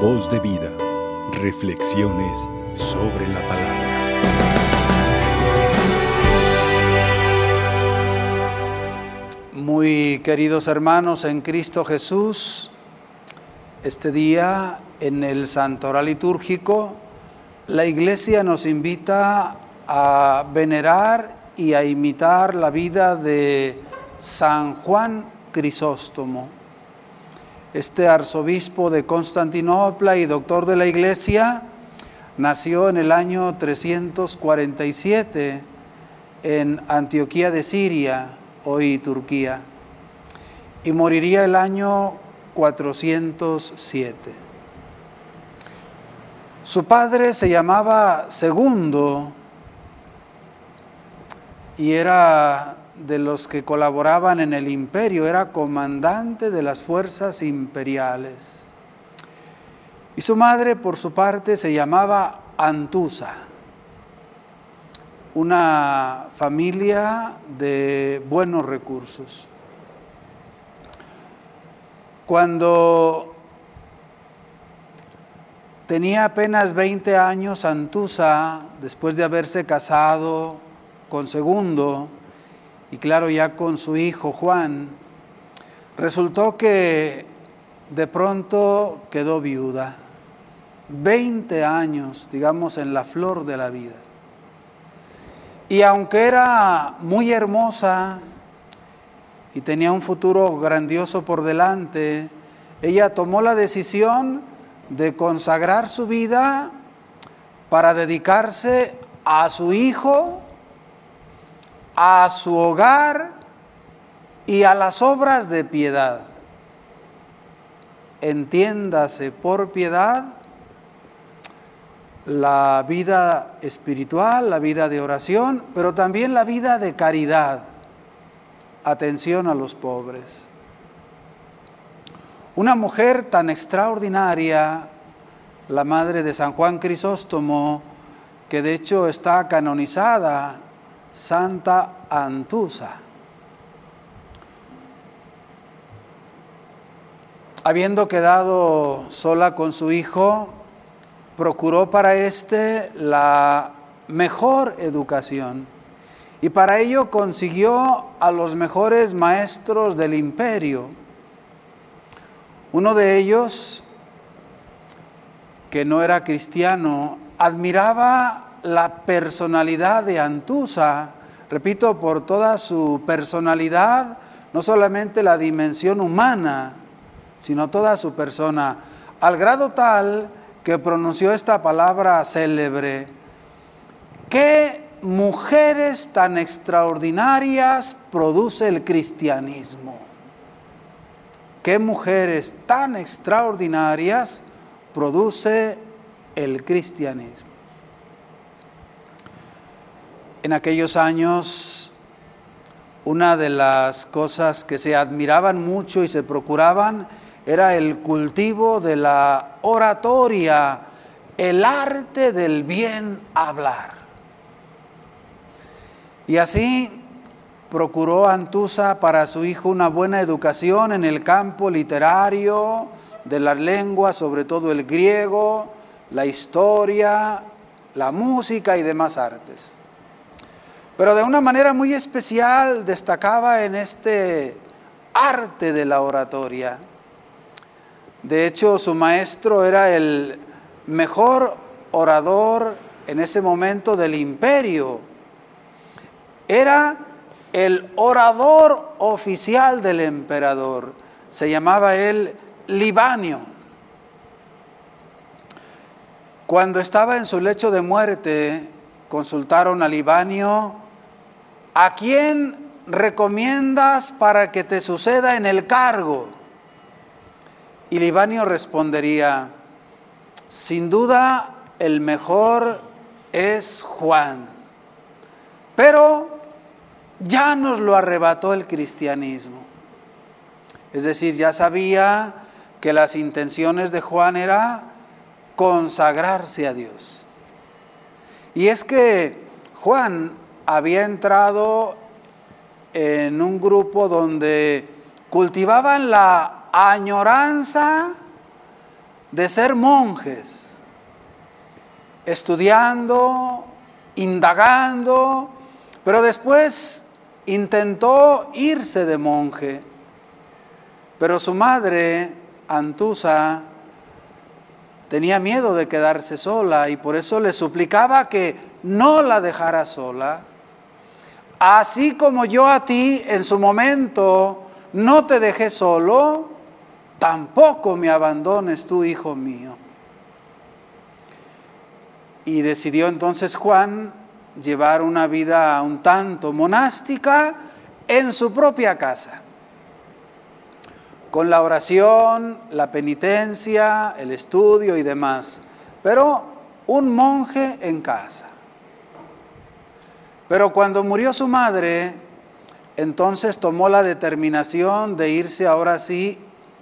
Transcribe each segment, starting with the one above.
Voz de vida. Reflexiones sobre la palabra. Muy queridos hermanos en Cristo Jesús, este día en el Santoral Litúrgico, la Iglesia nos invita a venerar y a imitar la vida de San Juan Crisóstomo este arzobispo de Constantinopla y doctor de la iglesia, nació en el año 347 en Antioquía de Siria, hoy Turquía, y moriría el año 407. Su padre se llamaba Segundo y era de los que colaboraban en el imperio, era comandante de las fuerzas imperiales. Y su madre, por su parte, se llamaba Antusa, una familia de buenos recursos. Cuando tenía apenas 20 años, Antusa, después de haberse casado con Segundo, y claro, ya con su hijo Juan, resultó que de pronto quedó viuda. 20 años, digamos, en la flor de la vida. Y aunque era muy hermosa y tenía un futuro grandioso por delante, ella tomó la decisión de consagrar su vida para dedicarse a su hijo a su hogar y a las obras de piedad. Entiéndase por piedad la vida espiritual, la vida de oración, pero también la vida de caridad, atención a los pobres. Una mujer tan extraordinaria, la madre de San Juan Crisóstomo, que de hecho está canonizada Santa Antusa. Habiendo quedado sola con su hijo, procuró para éste la mejor educación y para ello consiguió a los mejores maestros del imperio. Uno de ellos, que no era cristiano, admiraba la personalidad de Antusa, repito, por toda su personalidad, no solamente la dimensión humana, sino toda su persona, al grado tal que pronunció esta palabra célebre, ¿qué mujeres tan extraordinarias produce el cristianismo? ¿Qué mujeres tan extraordinarias produce el cristianismo? En aquellos años, una de las cosas que se admiraban mucho y se procuraban era el cultivo de la oratoria, el arte del bien hablar. Y así procuró Antusa para su hijo una buena educación en el campo literario, de las lenguas, sobre todo el griego, la historia, la música y demás artes. Pero de una manera muy especial destacaba en este arte de la oratoria. De hecho, su maestro era el mejor orador en ese momento del imperio. Era el orador oficial del emperador. Se llamaba él Libanio. Cuando estaba en su lecho de muerte, consultaron a Libanio ¿a quién recomiendas para que te suceda en el cargo? Y Libanio respondería, sin duda el mejor es Juan, pero ya nos lo arrebató el cristianismo. Es decir, ya sabía que las intenciones de Juan era consagrarse a Dios. Y es que Juan había entrado en un grupo donde cultivaban la añoranza de ser monjes, estudiando, indagando, pero después intentó irse de monje. Pero su madre, Antusa, tenía miedo de quedarse sola y por eso le suplicaba que no la dejara sola. Así como yo a ti en su momento no te dejé solo, tampoco me abandones tú, hijo mío. Y decidió entonces Juan llevar una vida un tanto monástica en su propia casa, con la oración, la penitencia, el estudio y demás, pero un monje en casa. Pero cuando murió su madre, entonces tomó la determinación de irse ahora sí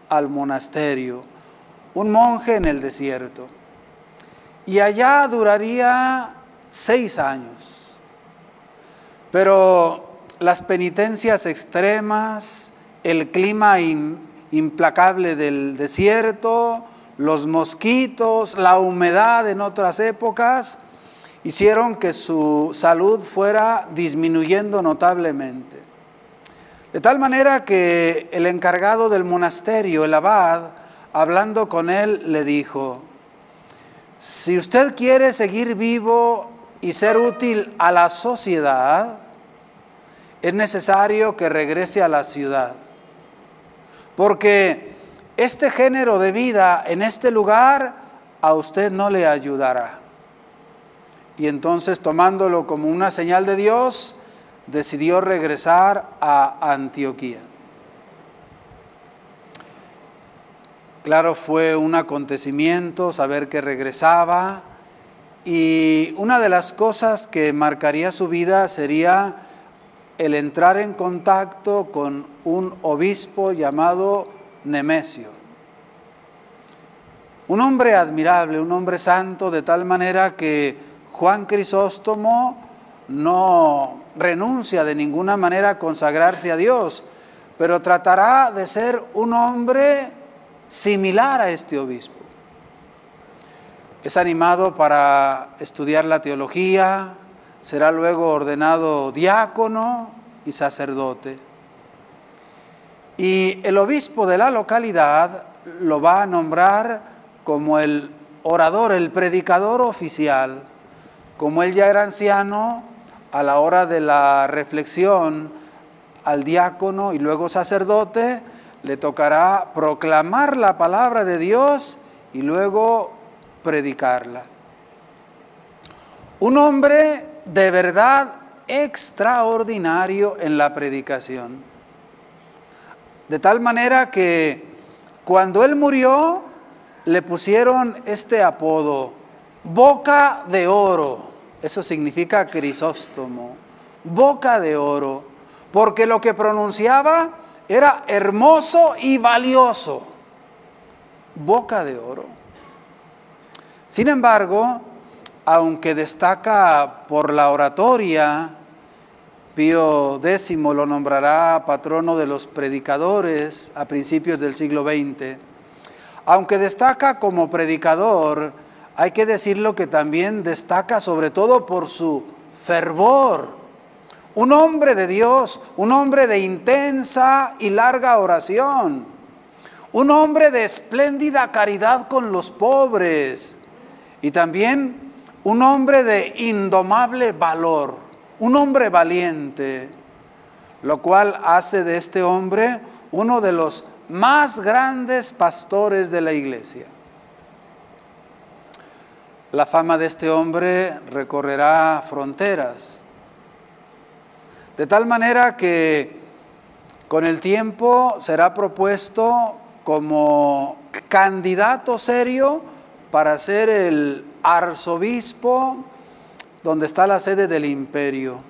al monasterio, un monje en el desierto. Y allá duraría seis años. Pero las penitencias extremas, el clima implacable del desierto, los mosquitos, la humedad en otras épocas, hicieron que su salud fuera disminuyendo notablemente. De tal manera que el encargado del monasterio, el abad, hablando con él, le dijo, si usted quiere seguir vivo y ser útil a la sociedad, es necesario que regrese a la ciudad. Porque este género de vida en este lugar a usted no le ayudará. Y entonces tomándolo como una señal de Dios, decidió regresar a Antioquía. Claro, fue un acontecimiento saber que regresaba y una de las cosas que marcaría su vida sería el entrar en contacto con un obispo llamado Nemesio. Un hombre admirable, un hombre santo, de tal manera que Juan Crisóstomo no renuncia de ninguna manera a consagrarse a Dios, pero tratará de ser un hombre similar a este obispo. Es animado para estudiar la teología, será luego ordenado diácono y sacerdote. Y el obispo de la localidad lo va a nombrar como el orador, el predicador oficial. Como él ya era anciano, a la hora de la reflexión al diácono y luego sacerdote, le tocará proclamar la palabra de Dios y luego predicarla. Un hombre de verdad extraordinario en la predicación. De tal manera que cuando él murió, le pusieron este apodo, boca de oro. Eso significa Crisóstomo, boca de oro, porque lo que pronunciaba era hermoso y valioso, boca de oro. Sin embargo, aunque destaca por la oratoria, Pío X lo nombrará patrono de los predicadores a principios del siglo XX. Aunque destaca como predicador, hay que decirlo que también destaca sobre todo por su fervor. Un hombre de Dios, un hombre de intensa y larga oración, un hombre de espléndida caridad con los pobres y también un hombre de indomable valor, un hombre valiente, lo cual hace de este hombre uno de los más grandes pastores de la iglesia. La fama de este hombre recorrerá fronteras, de tal manera que con el tiempo será propuesto como candidato serio para ser el arzobispo donde está la sede del imperio.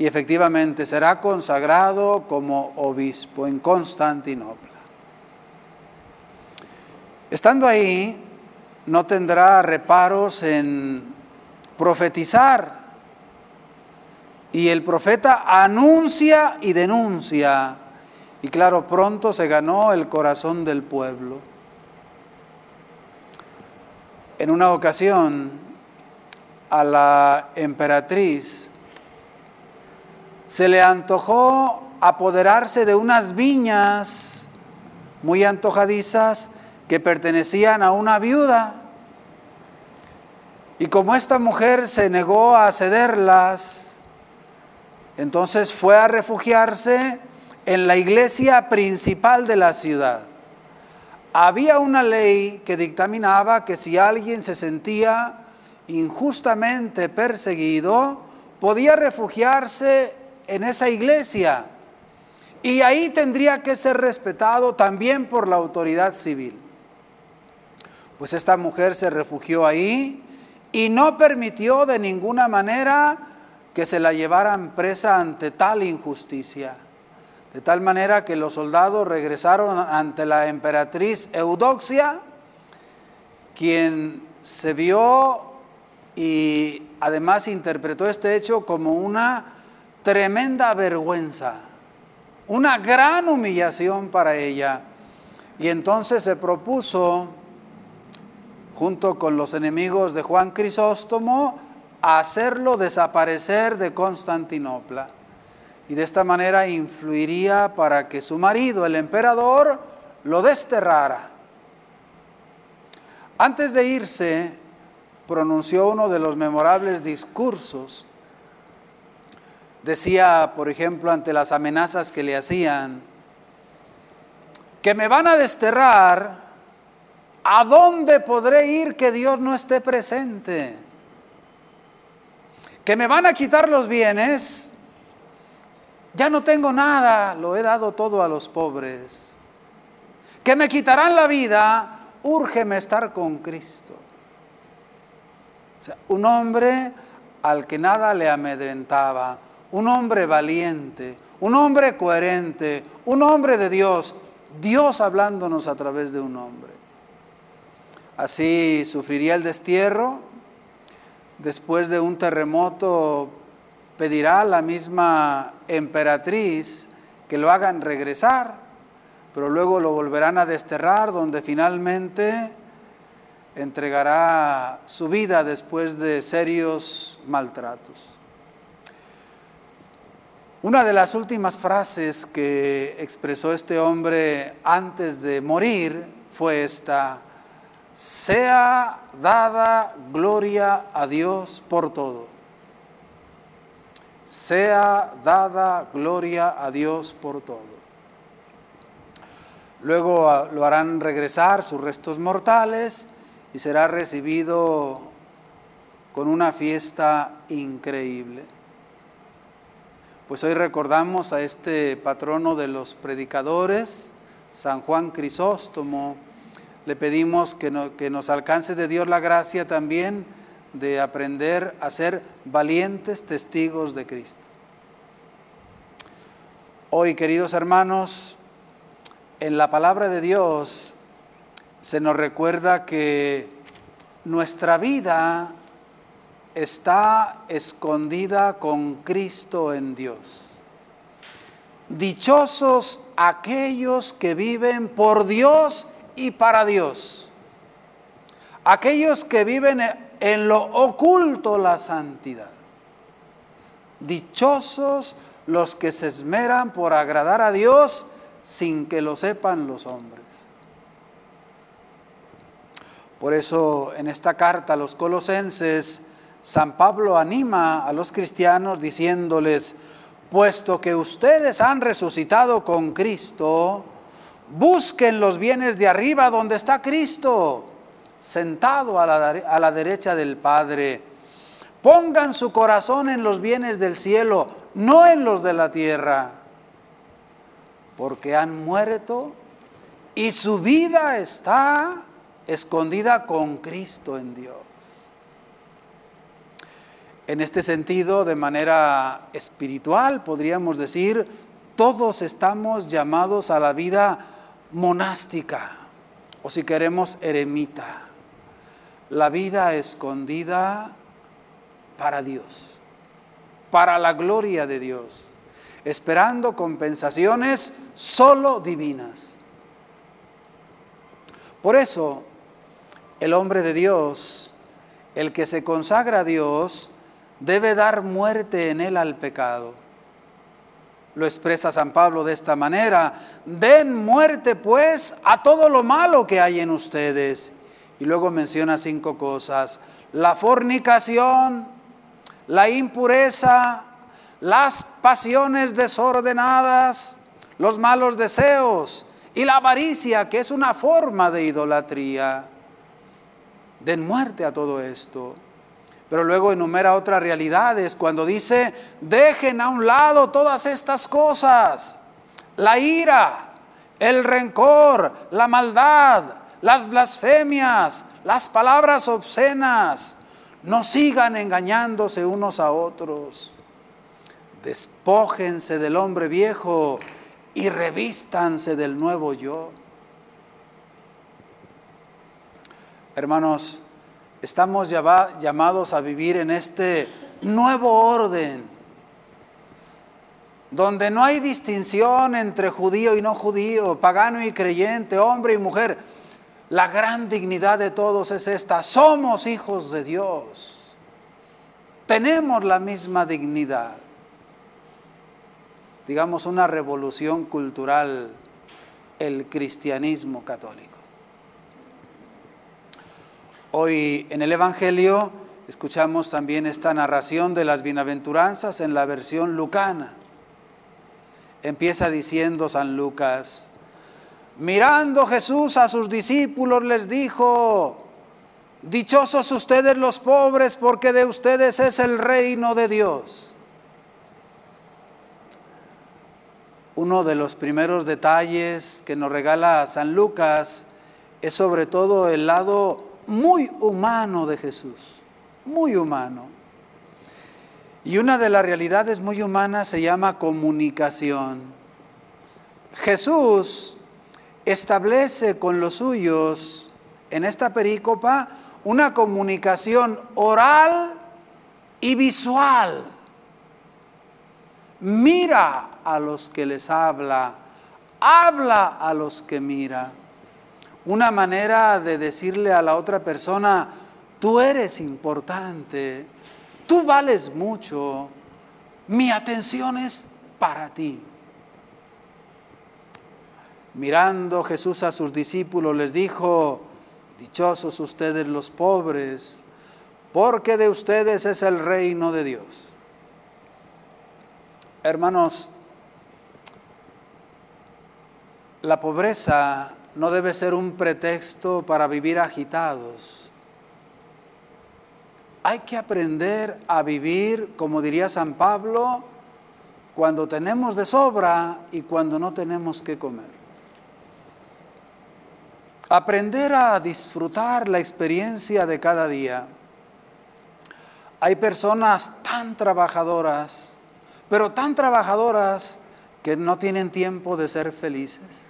Y efectivamente será consagrado como obispo en Constantinopla. Estando ahí, no tendrá reparos en profetizar. Y el profeta anuncia y denuncia. Y claro, pronto se ganó el corazón del pueblo. En una ocasión, a la emperatriz se le antojó apoderarse de unas viñas muy antojadizas que pertenecían a una viuda. Y como esta mujer se negó a cederlas, entonces fue a refugiarse en la iglesia principal de la ciudad. Había una ley que dictaminaba que si alguien se sentía injustamente perseguido, podía refugiarse en esa iglesia y ahí tendría que ser respetado también por la autoridad civil. Pues esta mujer se refugió ahí y no permitió de ninguna manera que se la llevaran presa ante tal injusticia. De tal manera que los soldados regresaron ante la emperatriz Eudoxia, quien se vio y además interpretó este hecho como una tremenda vergüenza, una gran humillación para ella. Y entonces se propuso, junto con los enemigos de Juan Crisóstomo, hacerlo desaparecer de Constantinopla. Y de esta manera influiría para que su marido, el emperador, lo desterrara. Antes de irse, pronunció uno de los memorables discursos Decía, por ejemplo, ante las amenazas que le hacían, que me van a desterrar, ¿a dónde podré ir que Dios no esté presente? Que me van a quitar los bienes, ya no tengo nada, lo he dado todo a los pobres. Que me quitarán la vida, úrgeme estar con Cristo. un hombre al que nada le amedrentaba, un hombre valiente, un hombre coherente, un hombre de Dios, Dios hablándonos a través de un hombre. Así sufriría el destierro, después de un terremoto pedirá a la misma emperatriz que lo hagan regresar, pero luego lo volverán a desterrar, donde finalmente entregará su vida después de serios maltratos. Una de las últimas frases que expresó este hombre antes de morir fue esta, sea dada gloria a Dios por todo. Sea dada gloria a Dios por todo. Luego ah, lo harán regresar sus restos mortales y será recibido con una fiesta increíble. Pues hoy recordamos a este patrono de los predicadores, San Juan Crisóstomo. Le pedimos que, que nos alcance de Dios la gracia también de aprender a ser valientes testigos de Cristo. Hoy, queridos hermanos, en la palabra de Dios se nos recuerda que nuestra vida está escondida con Cristo en Dios. Dichosos aquellos que viven por Dios y para Dios. Aquellos que viven en lo oculto la santidad. Dichosos los que se esmeran por agradar a Dios sin que lo sepan los hombres. Por eso en esta carta a los colosenses San Pablo anima a los cristianos diciéndoles, puesto que ustedes han resucitado con Cristo, busquen los bienes de arriba donde está Cristo, sentado a la, derecha del Padre. Pongan su corazón en los bienes del cielo, no en los de la tierra, porque han muerto y su vida está escondida con Cristo en Dios. En este sentido, de manera espiritual, podríamos decir, todos estamos llamados a la vida monástica, o si queremos, eremita, la vida escondida para Dios, para la gloria de Dios, esperando compensaciones solo divinas. Por eso, el hombre de Dios, el que se consagra a Dios, debe dar muerte en él al pecado. Lo expresa San Pablo de esta manera, den muerte pues a todo lo malo que hay en ustedes. Y luego menciona cinco cosas, la fornicación, la impureza, las pasiones desordenadas, los malos deseos y la avaricia, que es una forma de idolatría. Den muerte a todo esto. Pero luego enumera otras realidades cuando dice, dejen a un lado todas estas cosas, la ira, el rencor, la maldad, las blasfemias, las palabras obscenas. No sigan engañándose unos a otros. Despójense del hombre viejo y revístanse del nuevo yo. Hermanos, estamos llamados a vivir en este nuevo orden, donde no hay distinción entre judío y no judío, pagano y creyente, hombre y mujer. La gran dignidad de todos es esta, somos hijos de Dios, tenemos la misma dignidad. Digamos, una revolución cultural, el cristianismo católico. Hoy en el Evangelio escuchamos también esta narración de las bienaventuranzas en la versión lucana. Empieza diciendo San Lucas, mirando Jesús a sus discípulos les dijo, dichosos ustedes los pobres porque de ustedes es el reino de Dios. Uno de los primeros detalles que nos regala San Lucas es sobre todo el lado muy humano de Jesús, muy humano. Y una de las realidades muy humanas se llama comunicación. Jesús establece con los suyos en esta perícopa una comunicación oral y visual. Mira a los que les habla, habla a los que mira una manera de decirle a la otra persona, tú eres importante, tú vales mucho, mi atención es para ti. Mirando Jesús a sus discípulos les dijo, dichosos ustedes los pobres, porque de ustedes es el reino de Dios. Hermanos, la pobreza no debe ser un pretexto para vivir agitados. Hay que aprender a vivir, como diría San Pablo, cuando tenemos de sobra y cuando no tenemos que comer. Aprender a disfrutar la experiencia de cada día. Hay personas tan trabajadoras, pero tan trabajadoras que no tienen tiempo de ser felices.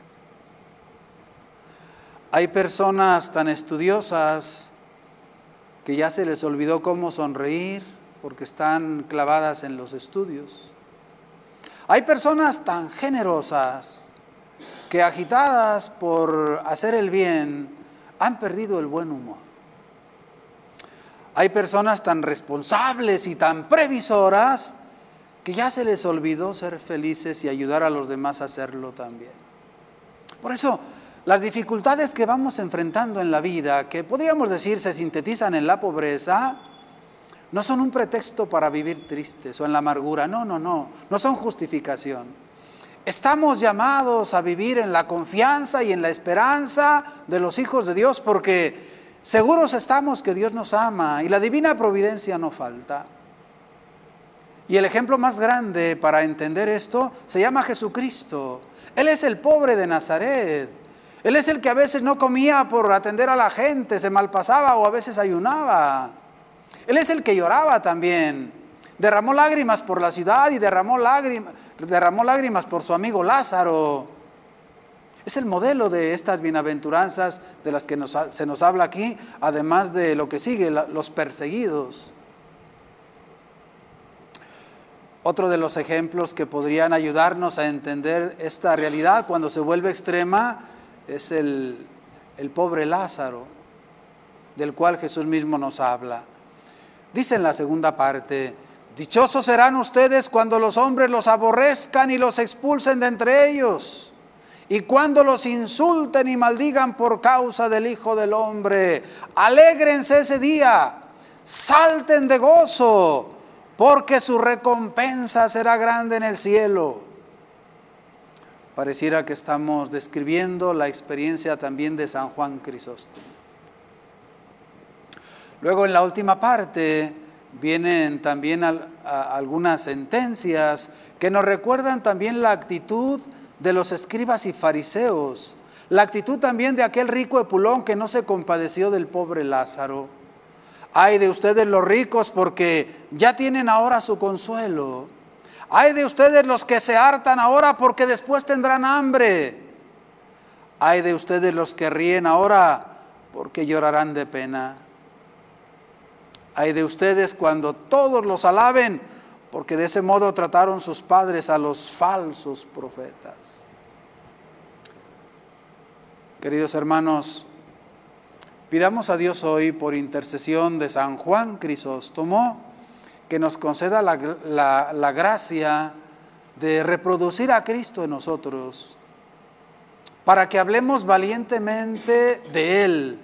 Hay personas tan estudiosas que ya se les olvidó cómo sonreír porque están clavadas en los estudios. Hay personas tan generosas que agitadas por hacer el bien han perdido el buen humor. Hay personas tan responsables y tan previsoras que ya se les olvidó ser felices y ayudar a los demás a hacerlo también. Por eso las dificultades que vamos enfrentando en la vida, que podríamos decir se sintetizan en la pobreza, no son un pretexto para vivir tristes o en la amargura, no, no, no, no son justificación. Estamos llamados a vivir en la confianza y en la esperanza de los hijos de Dios porque seguros estamos que Dios nos ama y la divina providencia no falta. Y el ejemplo más grande para entender esto se llama Jesucristo. Él es el pobre de Nazaret. Él es el que a veces no comía por atender a la gente, se malpasaba o a veces ayunaba. Él es el que lloraba también. Derramó lágrimas por la ciudad y derramó derramó lágrimas por su amigo Lázaro. Es el modelo de estas bienaventuranzas de las que se nos habla aquí, además de lo que sigue, los perseguidos. Otro de los ejemplos que podrían ayudarnos a entender esta realidad cuando se vuelve extrema es el, pobre Lázaro. del cual Jesús mismo nos habla. Dice en la segunda parte, dichosos serán ustedes cuando los hombres los aborrezcan y los expulsen de entre ellos, y cuando los insulten y maldigan por causa del Hijo del Hombre. Alégrense ese día, salten de gozo, porque su recompensa será grande en el cielo. Pareciera que estamos describiendo la experiencia también de San Juan Crisóstomo. Luego en la última parte vienen también algunas sentencias que nos recuerdan también la actitud de los escribas y fariseos, la actitud también de aquel rico Epulón que no se compadeció del pobre Lázaro. Ay de ustedes los ricos porque ya tienen ahora su consuelo. Ay de ustedes los que se hartan ahora porque después tendrán hambre. Ay de ustedes los que ríen ahora porque llorarán de pena. Hay de ustedes cuando todos los alaben, porque de ese modo trataron sus padres a los falsos profetas. Queridos hermanos, pidamos a Dios hoy por intercesión de San Juan Crisóstomo que nos conceda la, la gracia de reproducir a Cristo en nosotros, para que hablemos valientemente de Él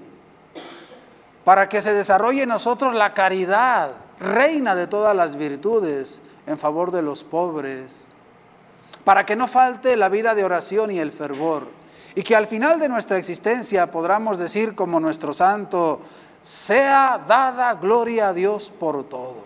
para que se desarrolle en nosotros la caridad, reina de todas las virtudes, en favor de los pobres, para que no falte la vida de oración y el fervor, y que al final de nuestra existencia podamos decir como nuestro santo, sea dada gloria a Dios por todo.